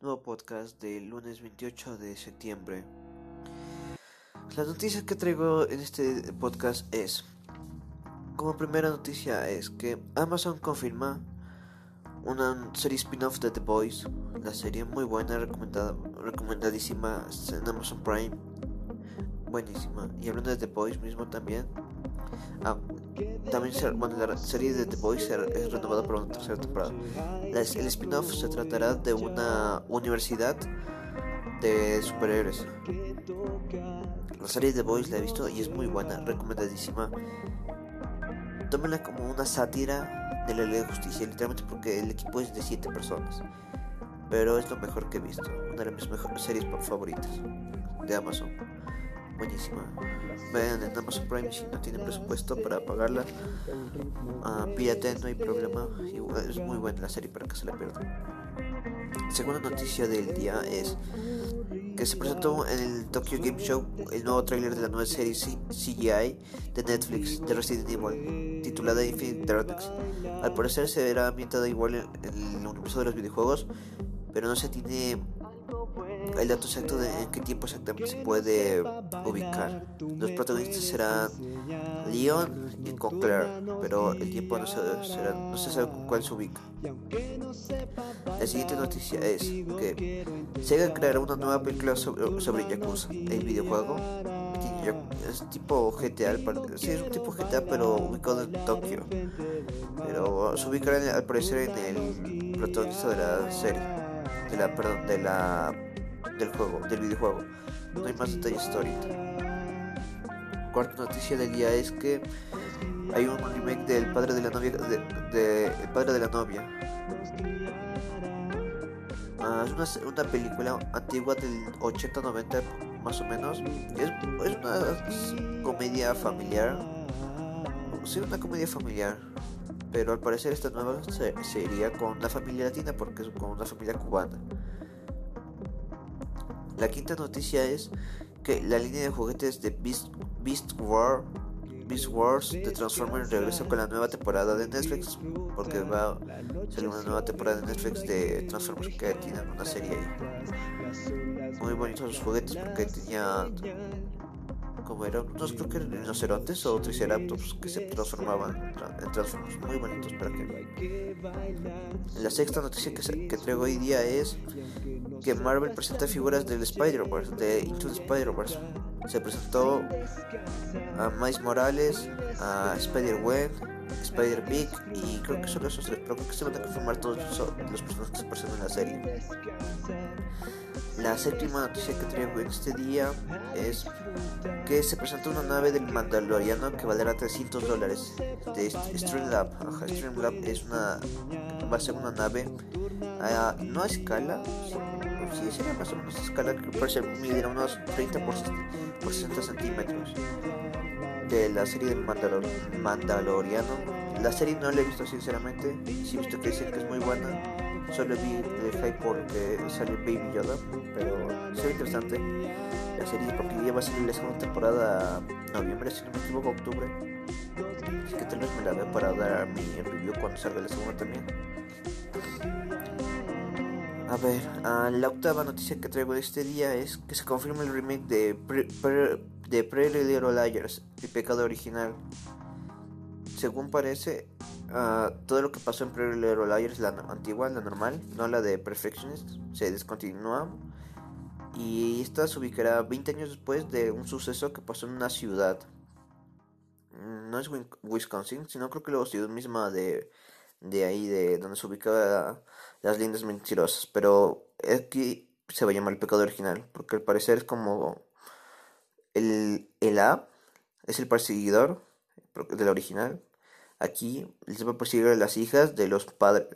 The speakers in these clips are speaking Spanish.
nuevo podcast del lunes 28 de septiembre. La noticia que traigo en este podcast es, como primera noticia es que Amazon confirma una serie spin-off de The Boys, la serie muy buena, recomendada, recomendadísima en Amazon Prime, buenísima. Y hablando de The Boys mismo también, ah, también bueno, la serie de The Boys es renovada para una tercera temporada. el spin-off se tratará de una universidad de superhéroes. La serie The Boys la he visto y es muy buena, recomendadísima. Tómenla como una sátira de la ley de justicia, literalmente porque el equipo es de 7 personas. Pero es lo mejor que he visto, una de mis mejores series favoritas de Amazon buenísima. Vean en Amazon Prime si no tienen presupuesto para pagarla. Uh, no hay problema. es muy buena la serie para que se la pierdan. Segunda noticia del día es que se presentó en el Tokyo Game Show el nuevo tráiler de la nueva serie CGI de Netflix de Resident Evil titulada Infinite Darkness. Al parecer se verá ambientada igual en el universo de los videojuegos, pero no se tiene el dato exacto de en qué tiempo exactamente se puede ubicar. Los protagonistas serán Leon y Conclair, pero el tiempo no se, no se sabe cuál se ubica. La siguiente noticia es que Sega creará una nueva película sobre, sobre Yakuza, el videojuego. Es tipo GTA, sí, es un tipo GTA, pero ubicado en Tokio. Pero se ubicará al parecer en el protagonista de la serie, de la, perdón, de la del juego, del videojuego. No hay más detalles ahorita. Cuarta noticia del día es que hay un remake del padre de la novia de, El padre de la novia. Ah, es una, una, película antigua del 80-90 más o menos. Es, es una comedia familiar. Sí, una comedia familiar. Pero al parecer esta nueva sería con una familia latina porque es con una familia cubana. La quinta noticia es que la línea de juguetes de Beast, Beast, War, Beast Wars de Transformers regresa con la nueva temporada de Netflix porque va a salir una nueva temporada de Netflix de Transformers que tienen una serie ahí. Muy bonitos los juguetes porque tenía como eran unos creo que eran rinocerontes o triceratops que se transformaban en Transformers muy bonitos para que la sexta noticia que, que traigo hoy día es que Marvel presenta figuras del Spider-Verse, de Into the Spider-Verse. Se presentó a Miles Morales, a Spider-Gwen, Spider-Pig y creo que solo esos tres, pero creo que se van a confirmar todos los personajes que aparecen en la serie. La séptima noticia que traigo en este día es que se presentó una nave del Mandaloriano que valerá 300 dólares de Streamlab. Streamlab es una va a ser una nave a, no a escala, si sería más o menos a escala que parece medir unos 30 por, 60 centímetros de la serie del Mandaloriano. La serie no la he visto sinceramente, sí he visto que dicen que es muy buena. Solo vi el hype porque sale Baby Yoda, pero se ve interesante la serie porque ya va a salir la segunda temporada noviembre, si no me equivoco, octubre. Así que tal vez me la vea para dar mi review cuando salga la segunda también. A ver, la octava noticia que traigo de este día es que se confirma el remake de, Pre de Pretty Little Liars, el pecado original. Según parece, todo lo que pasó en Pretty Little Liars, la antigua, la normal, no la de Perfectionist, se descontinúa. Y esta se ubicará 20 años después de un suceso que pasó en una ciudad. No es Wisconsin, sino creo que la ciudad misma de de ahí, de donde se ubicaba las lindas mentirosas. Pero aquí se va a llamar el pecado original, porque al parecer es como el, el A es el perseguidor del original. Aquí les va a perseguir a las hijas de los padres,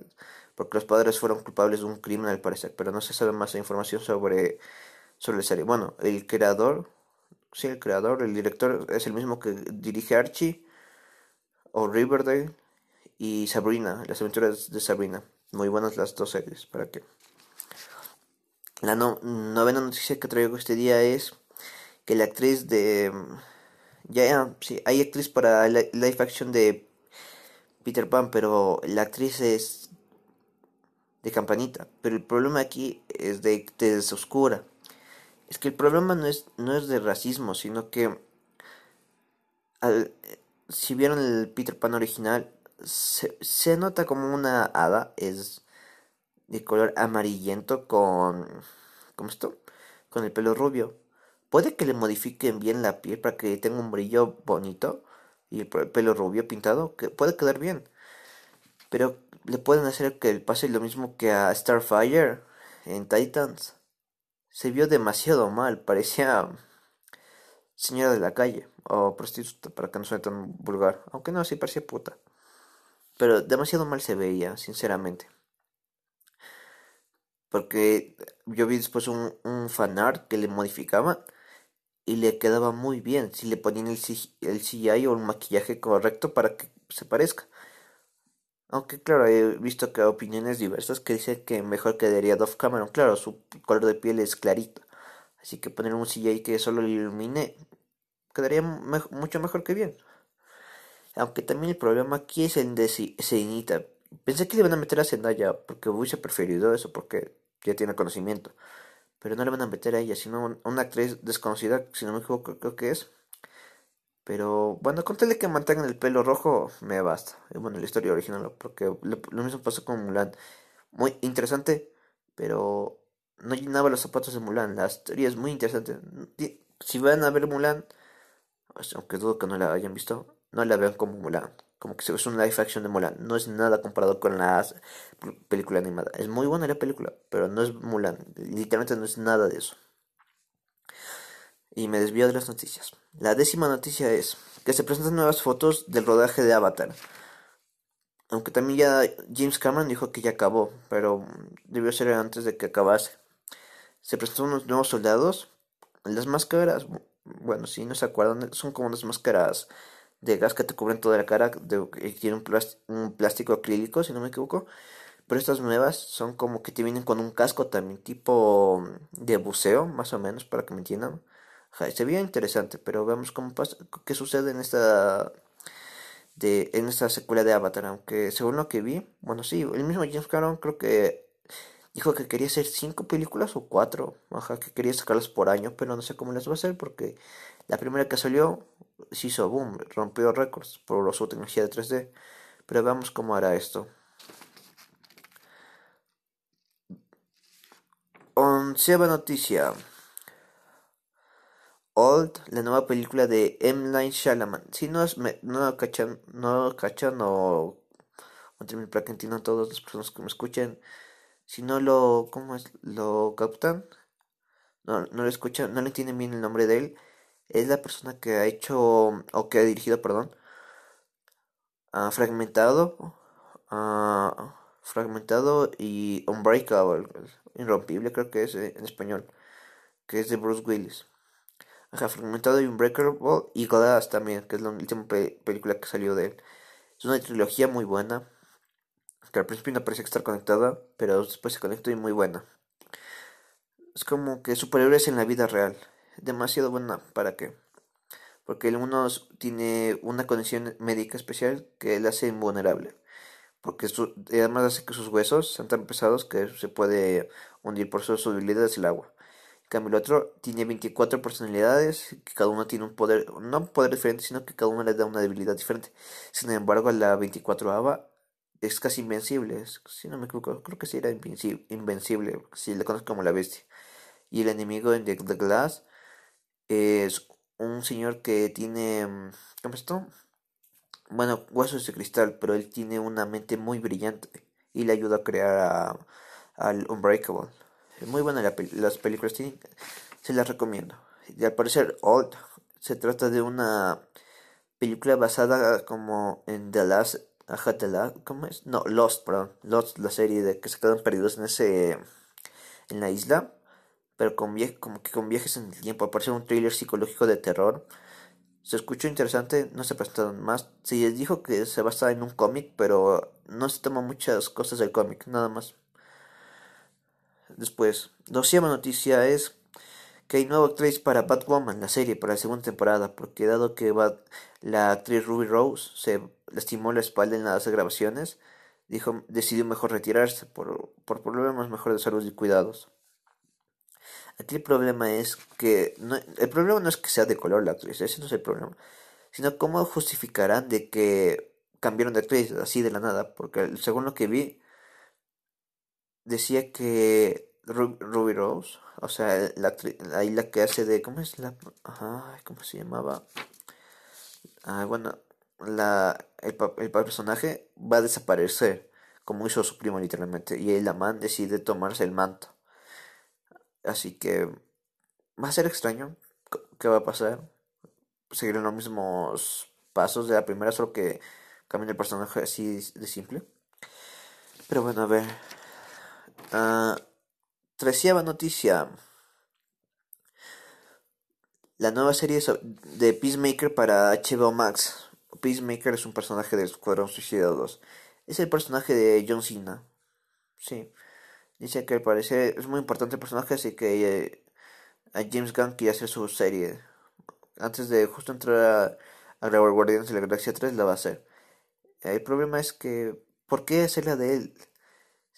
porque los padres fueron culpables de un crimen al parecer, pero no se sabe más información sobre, sobre la serie. Bueno, el creador, sí, el creador, el director es el mismo que dirige Archie o Riverdale y Sabrina, las aventuras de Sabrina. Muy buenas las dos series, para que. La novena noticia que traigo este día es que la actriz de. Ya, sí, hay actriz para live action de Peter Pan, pero la actriz es. de campanita. Pero el problema aquí es de tez oscura. Es que el problema no es, no es de racismo, sino que si vieron el Peter Pan original, se, nota como una hada, es de color amarillento con... ¿Cómo esto? Con el pelo rubio. Puede que le modifiquen bien la piel para que tenga un brillo bonito y el pelo rubio pintado, que puede quedar bien. Pero le pueden hacer que pase lo mismo que a Starfire en Titans. Se vio demasiado mal, parecía señora de la calle o prostituta para que no suene tan vulgar, aunque no, sí parecía puta. Pero demasiado mal se veía, sinceramente. Porque yo vi después un, un fanart que le modificaba y le quedaba muy bien si le ponían el, el o el maquillaje correcto para que se parezca. Aunque claro, he visto que opiniones diversas que dicen que mejor quedaría Dove Cameron. Claro, su color de piel es clarito. Así que poner un CGI que solo le ilumine quedaría mucho mejor que bien. Aunque también el problema aquí es el de. Pensé que le iban a meter a Zendaya porque hubiese preferido eso porque ya tiene conocimiento. Pero no le van a meter a ella, sino a una actriz desconocida, si no me equivoco, creo que es. Pero bueno, contéle que mantengan el pelo rojo, me basta. Bueno, la historia original, porque lo, mismo pasó con Mulan. Muy interesante, pero no llenaba los zapatos de Mulan. La historia es muy interesante. Si van a ver Mulan, pues, aunque dudo que no la hayan visto, no la vean como Mulan. Como que es un live action de Mulan. No es nada comparado con la película animada. Es muy buena la película, pero no es Mulan. Literalmente no es nada de eso. Y me desvío de las noticias. La décima noticia es que se presentan nuevas fotos del rodaje de Avatar. Aunque también ya James Cameron dijo que ya acabó, pero debió ser antes de que acabase. Se presentaron unos nuevos soldados. Las máscaras, bueno, si no se acuerdan, son como unas máscaras de gas que te cubren toda la cara, de, tiene un, un plástico acrílico, si no me equivoco. Pero estas nuevas son como que te vienen con un casco también, tipo de buceo, más o menos, para que me entiendan. se veía interesante, pero vemos cómo pasa, qué sucede en esta de en esta secuela de Avatar, aunque según lo que vi, bueno sí, el mismo James Cameron creo que dijo que quería hacer cinco películas o cuatro, ajá, que quería sacarlas por año, pero no sé cómo las va a hacer porque la primera que salió se hizo boom, rompió récords por su tecnología de 3D, pero veamos cómo hará esto. Onceava noticia. Old, la nueva película de M. Night Shyamalan. Si no es, no cachan, no cachan o, o para que entiendan todas las personas que me escuchen si no lo, ¿cómo es? Lo captan, no, no lo escuchan, no le entienden bien el nombre de él, es la persona que ha hecho, o que ha dirigido, perdón, ha fragmentado, fragmentado y Unbreakable, irrompible creo que es eh, en español, que es de Bruce Willis. Ajá, fragmentado y Unbreakable y Glass también, que es la última película que salió de él. Es una trilogía muy buena que al principio no parece estar conectada, pero después se conecta y muy buena. Es como que superhéroes en la vida real. Demasiado buena, ¿para qué? Porque el uno tiene una condición médica especial que le hace invulnerable. Porque además hace que sus huesos sean tan pesados que se puede hundir por sus debilidades el agua. En cambio, el otro tiene 24 personalidades, que cada uno tiene un poder, no un poder diferente, sino que cada uno le da una debilidad diferente. Sin embargo, la 24 ava es casi invencible, si no me equivoco, creo que sí era invencible, si le conozco como la bestia. Y el enemigo en The, Glass es un señor que tiene, mm, ¿cómo esto? Bueno, huesos de cristal, pero él tiene una mente muy brillante y le ayuda a crear al Unbreakable. Muy buena las películas, tienen, se las recomiendo. Y al parecer, Old se trata de una película basada como en The Last ¿cómo es? No, Lost, perdón. Lost, la serie de que se quedan perdidos en ese. en la isla. Pero con como que con viajes en el tiempo. Aparece un thriller psicológico de terror. Se escuchó interesante, no se prestaron más. Se les dijo que se basa en un cómic, pero no se toma muchas cosas del cómic, nada más. Después, doceava noticia es que hay nueva actriz para Batwoman, la serie, para la segunda temporada, porque dado que la actriz Ruby Rose se lastimó la espalda en las grabaciones, dijo, decidió mejor retirarse por, por problemas mejor de salud y cuidados. Aquí el problema es que el problema no es que sea de color la actriz, ese no es el problema, sino cómo justificarán de que cambiaron de actriz así de la nada, porque según lo que vi decía que Ruby Rose, o sea, la actriz, ahí la que hace de ¿cómo es la cómo se llamaba? Ah, bueno, la el, el personaje va a desaparecer, como hizo su primo literalmente, y el man decide tomarse el manto. Así que va a ser extraño. ¿Qué va a pasar? Seguirán los mismos pasos de la primera, solo que cambien el personaje así de simple. Pero bueno, a ver. Uh, noticia. La nueva serie de Peacemaker para HBO Max. Peacemaker es un personaje del Escuadrón Suicida 2. Es el personaje de John Cena. Sí. Dice que al parecer es muy importante el personaje, así que eh, a James Gunn quiere hacer su serie. Antes de justo entrar a, grabar Guardianes de la Galaxia 3, la va a hacer. El problema es que, ¿por qué hacerla de él?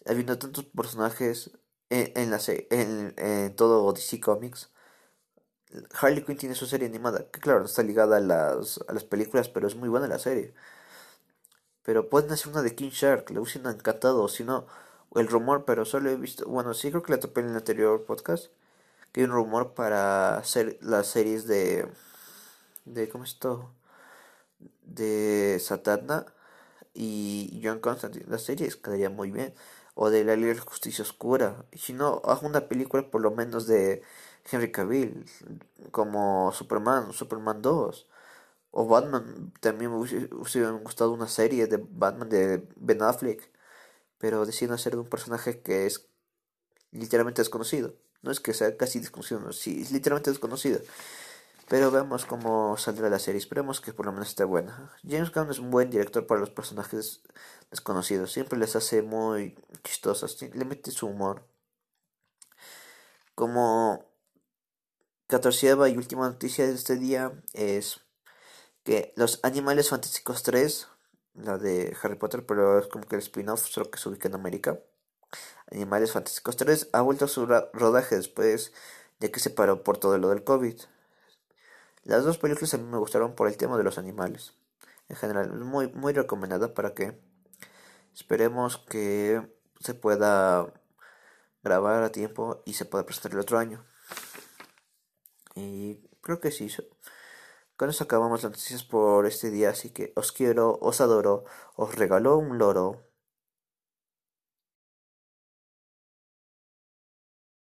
Habiendo tantos personajes en, la en, en todo DC Comics. Harley Quinn tiene su serie animada, que claro, no está ligada a las, a las películas, pero es muy buena la serie. Pero pueden hacer una de King Shark, le hubiesen encantado, si no el rumor, pero solo he visto, bueno, sí creo que la topé en el anterior podcast, que hay un rumor para hacer las series de, de, ¿cómo es esto? De Satana y John Constantine, las series quedaría muy bien, o de la Liga de Justicia Oscura, si no, hago una película por lo menos de Henry Cavill, como Superman, Superman 2, o Batman, también me hubiese gustado una serie de Batman de Ben Affleck pero deciden hacer de un personaje que es literalmente desconocido. No es que sea casi desconocido, no, sí, es literalmente desconocido. Pero veamos cómo saldrá la serie. Esperemos que por lo menos esté buena. James Gunn es un buen director para los personajes desconocidos. Siempre les hace muy chistosos. Le mete su humor. Como catorceava y última noticia de este día es que Los Animales Fantásticos 3 la de Harry Potter, pero es como que el spin-off, solo que se ubica en América. Animales Fantásticos 3 ha vuelto a su rodaje después de que se paró por todo lo del COVID. Las dos películas a mí me gustaron por el tema de los animales. En general, muy, muy recomendada para que esperemos que se pueda grabar a tiempo y se pueda presentar el otro año. Y creo que sí. Con eso acabamos las noticias por este día, así que os quiero, os adoro, os regalo un loro.